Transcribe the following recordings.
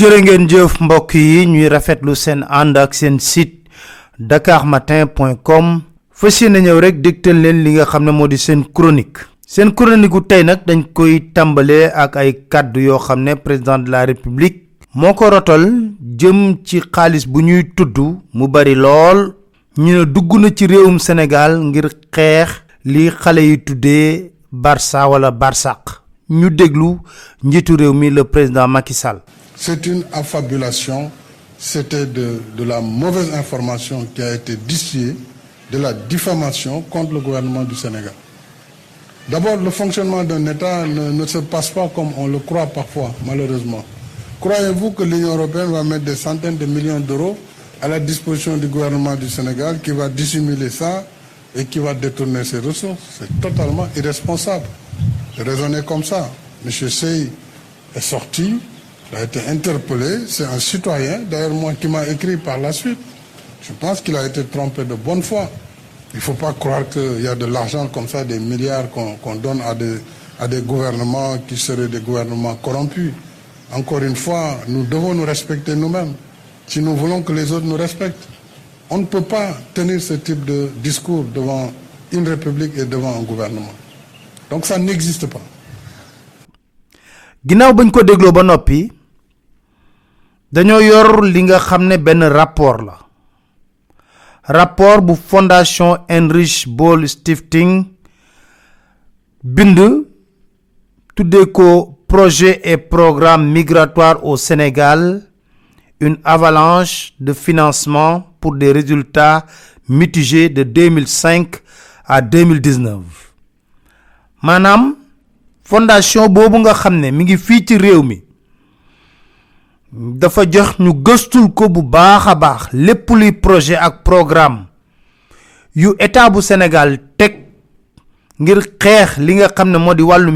jërë ngeen jëf mbokk yi ñuy rafetlu seen ànd ak seen site dakarmatin.com fas yéene ñëw rek dégtal leen li nga xam ne moo di seen chronique. Seen chronique gu tey nag dañ koy tàmbalee ak ay kàddu yoo xam président de la république moo ko jëm ci xaalis bu ñuy tudd mu bari lool. Ñu ne dugg na ci réewum sénégal ngir xeex li xale yi tuddee barça wala barsaq ñu déglu njiitu réew mi le président Macky Sall C'est une affabulation, c'était de, de la mauvaise information qui a été distillée, de la diffamation contre le gouvernement du Sénégal. D'abord, le fonctionnement d'un État ne, ne se passe pas comme on le croit parfois, malheureusement. Croyez-vous que l'Union européenne va mettre des centaines de millions d'euros à la disposition du gouvernement du Sénégal qui va dissimuler ça et qui va détourner ses ressources? C'est totalement irresponsable. Raisonner comme ça. M. Sey est sorti, il a été interpellé, c'est un citoyen, d'ailleurs moi qui m'a écrit par la suite. Je pense qu'il a été trompé de bonne foi. Il ne faut pas croire qu'il y a de l'argent comme ça, des milliards qu'on donne à des, gouvernements qui seraient des gouvernements corrompus. Encore une fois, nous devons nous respecter nous-mêmes si nous voulons que les autres nous respectent. On ne peut pas tenir ce type de discours devant une république et devant un gouvernement. Donc ça n'existe pas. Dañoo yor li nga xam rapport la. Rapport bu fondation Heinrich Böll Stiftung bind tuddee ko projet et programme migratoire au Sénégal une avalanche de financement pour des résultats mitigés de 2005 à 2019 maanaam fondation boobu nga xam ne mi dafa jox ñu gëstul ko bu baax a baax lépp luy projet ak programme yu état bu Sénégal teg ngir xeex li nga xam ne moo di wàllu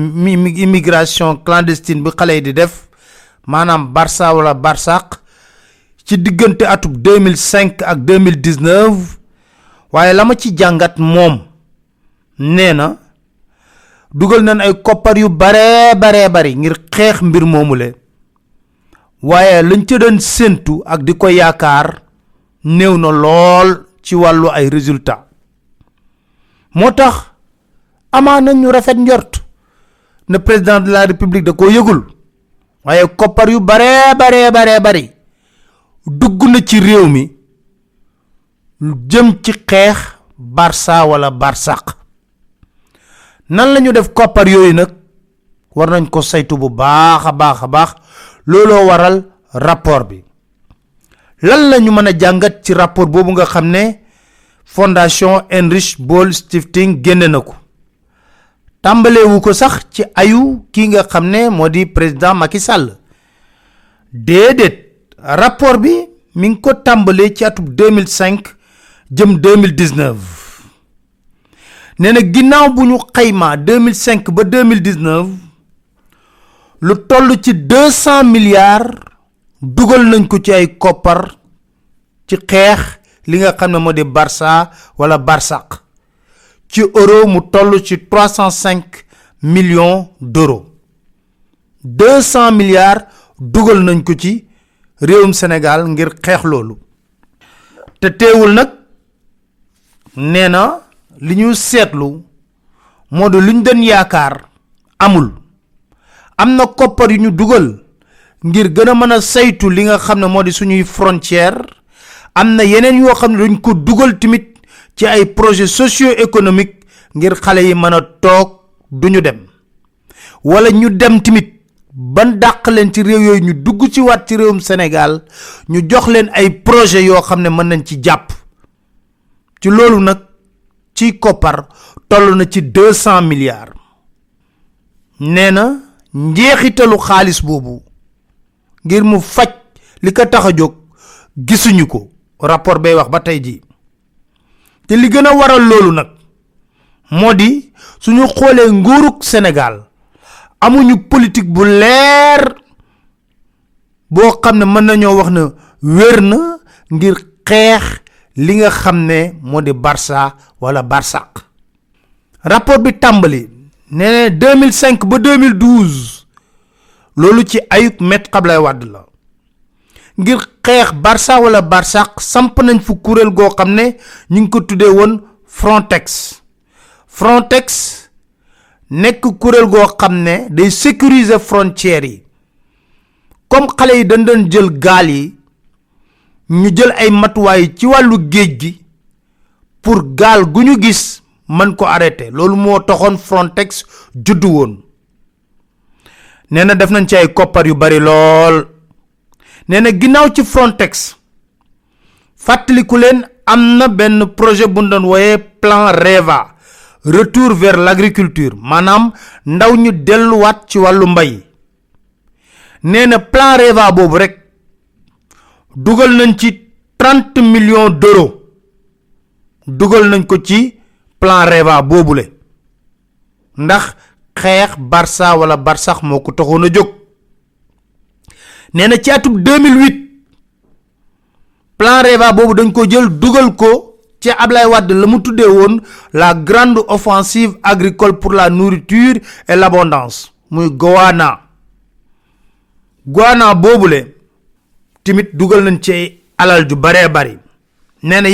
immigration clandestine bi xale yi di def maanaam Barça wala Barsaq ci diggante atub 2005 ak 2019 waaye la ma ci jàngat moom nee na dugal nañ ay koppar yu bare bare bari ngir xeex mbir moomule waaye lañ ca doon séentu ak di ko yaakaar néew na lool ci wàllu ay résultat moo tax amaa nañ ñu rafet njort ne président de la république da ko yëgul waaye koppar yu bare bare bare bari dugg na ci réew mi jëm ci xeex barça wala barsaq nan lañu def koppar yooyu nag? war nañ ko saytu bu baax a baax looloo waral rapport bi. Lan lañu mën a jàngat ci rapport boobu nga ne fondation Heinrich Böll Stiftung génne na ko. Tàmbaleewu ko sax ci ayu ki ne moo président Macky Sall. Déedéet rapport bi mi ngi ko tàmbalee ci atub 2005 jëm 2019 nee na ginnaaw bu ñu xaymaa 2005 ba 2019 lu toll ci 200 milliards dugal nañ ko ci ay koppar ci xeex li nga xam ne moo di Barça wala Barsaq ci euro mu toll ci 305 millions d'euros. 200 milliards dugal nañ ko ci réewum Sénégal ngir xeex loolu. Te teewul nag nee na li ñu seetlu moo di lu ñu doon yaakaar amul am na koppar yu ñu dugal ngir gën a mën a saytu li nga xam ne moo di suñuy frontière. Am na yeneen yoo xam dañ ko dugal tamit ci ay projet socio-économique ngir xale yi mën a toog duñu dem. Wala ñu dem tamit ban dàq leen ci réew yooyu ñu dugg ci waat ci réewum Sénégal ñu jox leen ay projet yoo xam ne mën nañ ci jàpp. Ci loolu nag ci koppar toll na ci deux cent milliards. Nee njeexitalu xaalis boobu ngir mu faj li ko tax a jóg gisuñu ko. Rapport bay wax ba tey jii. Te li gën a waral loolu nag moo di suñu xoolee nguurug Sénégal amuñu politique bu leer boo xam ne mën nañoo wax ne wér na ngir xeex li nga xam ne moo di Barça wala Barsaq rapport bi tàmbali nee na 2005 ba 2012 loolu ci ayuk Maître Abdoulaye Wade la. ngir xeex barça wala barsaq samp nañ fu kuréel goo xam ne ñu ngi ko tuddee woon frontex. Frontex nekk kuréel goo xam ne day sécuriser frontières yi. comme xale yi dañ doon jël gaal yi ñu jël ay matuwaay ci wàllu pour gaal gu gis mën ko arrêté. Loolu moo frontex juddu woon. Nee na def nañ ci ay koppar yu bari ci frontex fàttaliku leen am na benn projet bu doon wooyee plan reva retour vers l'agriculture maanaam ndaw ñu delluwaat ci wàllu mbay. Nee plan reva boobu rek dugal nañ ci trente millions d'euros. Dugal nañ ko ci plan reva boobule. Ndax xeex barça wala barsax moo ko taxoon a jóg. Nee na ci atub 2008 plan reva boobu dañ ko jël dugal ko ci la la grande offensive agricole pour la nourriture et l'abondance muy Goana. Goana boobule tamit dugal nañ ci alal ju baree bari. Nee na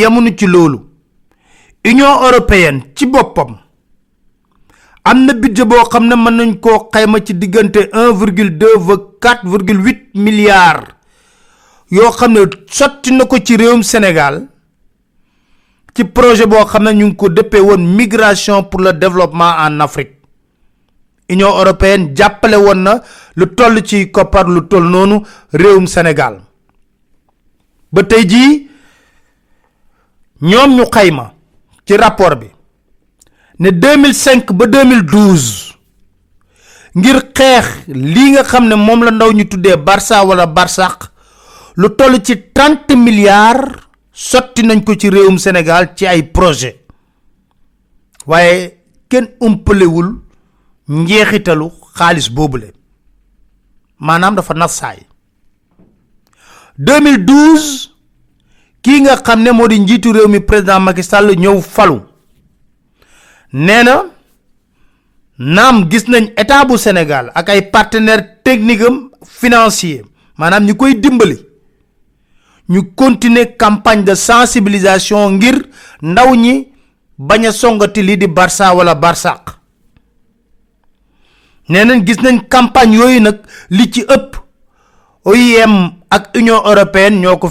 Union européenne ci boppam. Am na budget boo xam ne mën nañ koo xayma ci diggante un virgule deux ba quatre virgule huit milliards yoo xam ne sotti na ko ci réewum Sénégal ci projet boo xam ne ñu ngi ko dëppee woon migration pour le développement en Afrique. Union européenne jàppale woon na lu toll ci koppar lu toll noonu réewum Sénégal. Ba tey jii ñoom ñu xayma ci rapport bi ne 2005 ba 2012 ngir xeex lii nga xam ne moom la ndaw ñu tuddee Barça wala Barsaq lu toll ci 30 milliards sotti nañ ko ci réewum Sénégal ci ay projet. Waaye kenn umpalewul njeexitalu xaalis boobule. Maanaam dafa nasaay 2012 kii nga xam ne moo di njiitu Macky Sall ñëw falu. Nee na naam gis nañ état bu Sénégal ak ay partenaires techniques am financier maanaam ñi koy dimbali. Ñu continuer campagne de sensibilisation ngir ndaw ñi songati di Barça wala Barsaq nee nañ gis nañ campagne yooyu nag li ci ëpp OIM ak Union européenne ñoo ko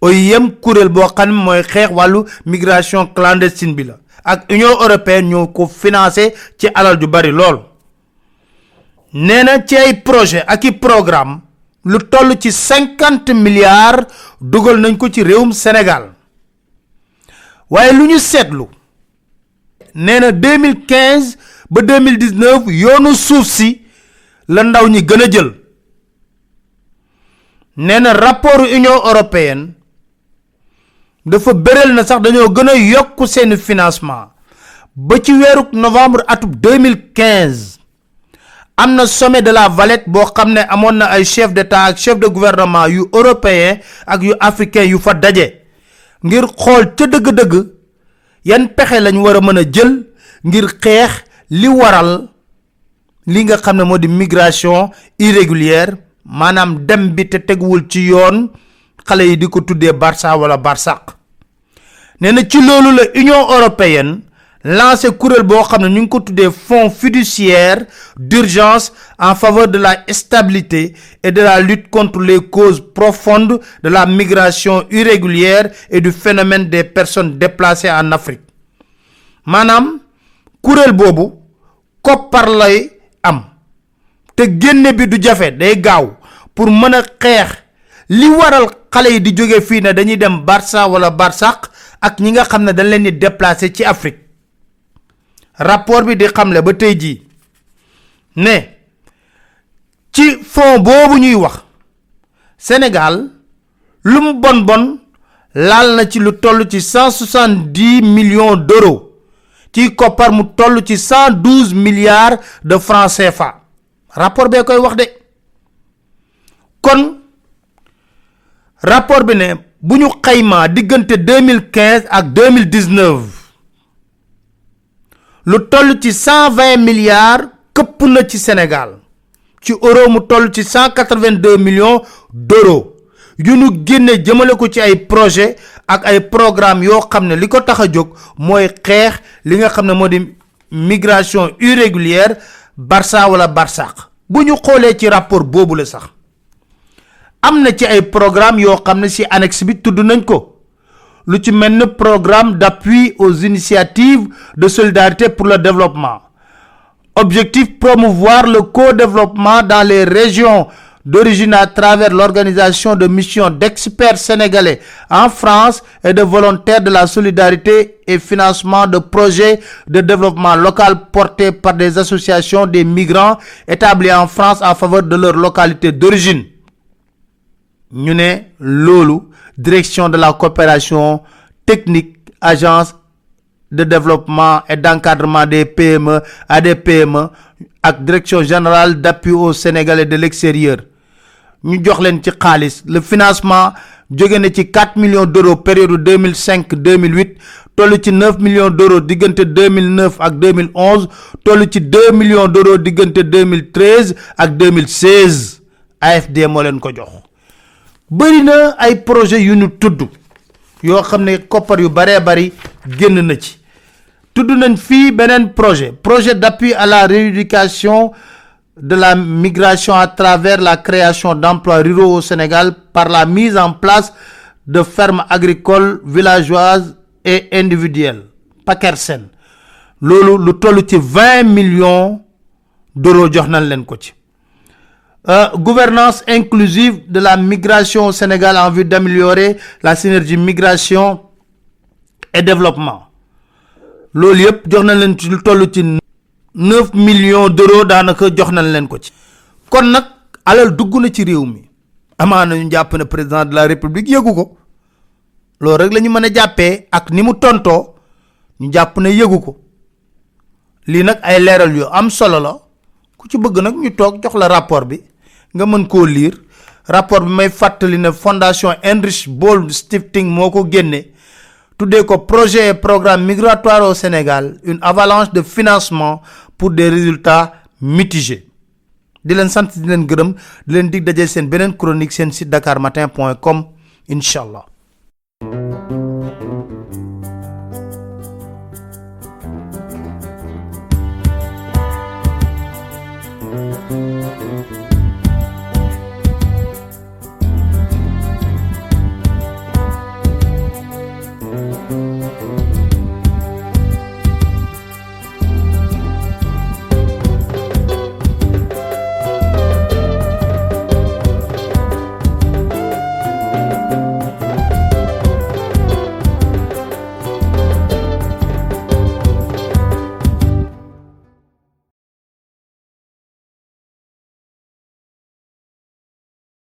OIM kuréel boo xam ne mooy xeex wàllu migration clandestine bi la ak Union européenne ñoo ko financé ci alal ju bari lool nee na ci ay projet ak i programme lu toll ci cinquante milliards dugal nañ ko ci réewum Sénégal. Waaye lu ñu seetlu nee na deux mille quinze ba deux mille dix neuf yoonu suuf si la ndaw ñi gën a jël. Nee na rapport Union européenne dafa bëral na sax dañoo gën a yokk seen financement. Ba ci weeru novembre atub 2015 am na sommet de la Valette boo xam ne amoon na ay chef d'état ak chef de gouvernement yu européen ak yu africain yu fa daje. Ngir xool ca dëgg-dëgg yan pexe lañ war a mën a jël ngir xeex li waral li nga xam ne moo di migration irrégulière maanaam dem bi te teguwul ci yoon xale yi di ko tuddee Barça wala Barsaq nee ci loolu la Union européenne lancé kuréel boo xam ne ñu ngi ko tuddee fonds fiduciaire d'urgence en faveur de la stabilité et de la lutte contre les causes profondes de la migration irrégulière et du phénomène des personnes déplacées en Afrique. Maanaam kuréel boobu koppar lay am. Te génne bi du jafe day gaaw. Pour mën a xeex li waral xale yi di jóge fii ne dañuy dem Barça wala Barsaq ak ñi nga xam ne dañ leen di ci Afrique. Rapport bi di xamle ba ne ci fonds boobu ñuy wax Sénégal lu bon bon laal na ci lu toll ci cent soixante dix millions d'euros ci koppar mu douze milliards de francs CFA. Rapport bee koy wax de. Kon rapport bi ne bu ñu xaymaa diggante deux mille quinze ak deux mille dix neuf lu toll ci cent vingt milliards këpp na ci Sénégal. Ci euro mu toll ci 182 millions d'euros yu ñu génne jëmale ko ci ay projet ak ay programme yoo xam ne li ko tax a jóg mooy xeex li nga xam ne migration irrégulière barça wala barsaq bu ñu ci rapport boobu sax am na ci programme yoo xam ne programme d'appui aux initiatives de solidarité pour le développement. Objectif promouvoir le co-développement dans les régions d'origine à travers l'organisation de missions d'experts sénégalais en France et de volontaires de la solidarité et financement de projets de développement local portés par des associations des migrants établis en France en faveur de leur localité d'origine ñu ne loolu direction de la coopération technique agence de développement et d'encadrement des PME à des PME ak direction générale d'appui aux Sénégalais de l'extérieur. Ñu jox leen le financement jóge na ci 4 millions d'euros période 2005 2008 toll ci 9 millions d'euros diggante 2009 ak 2011 toll ci 2 millions d'euros diggante 2013 ak 2016 AFD moo bëri na ay projet yu ñu tudd yoo xam ne koppar yu baree bari génn na ci. Tudd nañ fii beneen projet projet d'appui à la rééducation de la migration à travers la création d'emplois ruraux au Sénégal par la mise en place de fermes agricoles villageoises et individuelles. PACERSEN loolu lu toll ci vingt millions d'euros jox nañ leen ko ci Euh, gouvernance inclusive de la migration au Sénégal en vue d'améliorer la synergie migration et développement. Loolu yëpp jox nañ leen neuf millions d'euros daanaka jox nañ leen ko ci. Kon nag alal dugg na ci réew mi. Ñu jàpp ne président de la république yëgu ko. Loolu rek la ñu mën a jàppee ak ni mu tontoo ñu jàpp ne yëgu ko. Lii nag ay leeral yu am solo la. Ku ci bëgg nag ñu toog jox la rapport bi nga mën koo lire. Rapport bi may fàttali ne fondation Heinrich Böll Stiftung moo ko génne. Tuddee ko projet et programme migratoire au Sénégal une avalanche de financement pour des résultats mitigés. Di leen sant di leen gërëm di leen dig daje seen beneen chronique seen site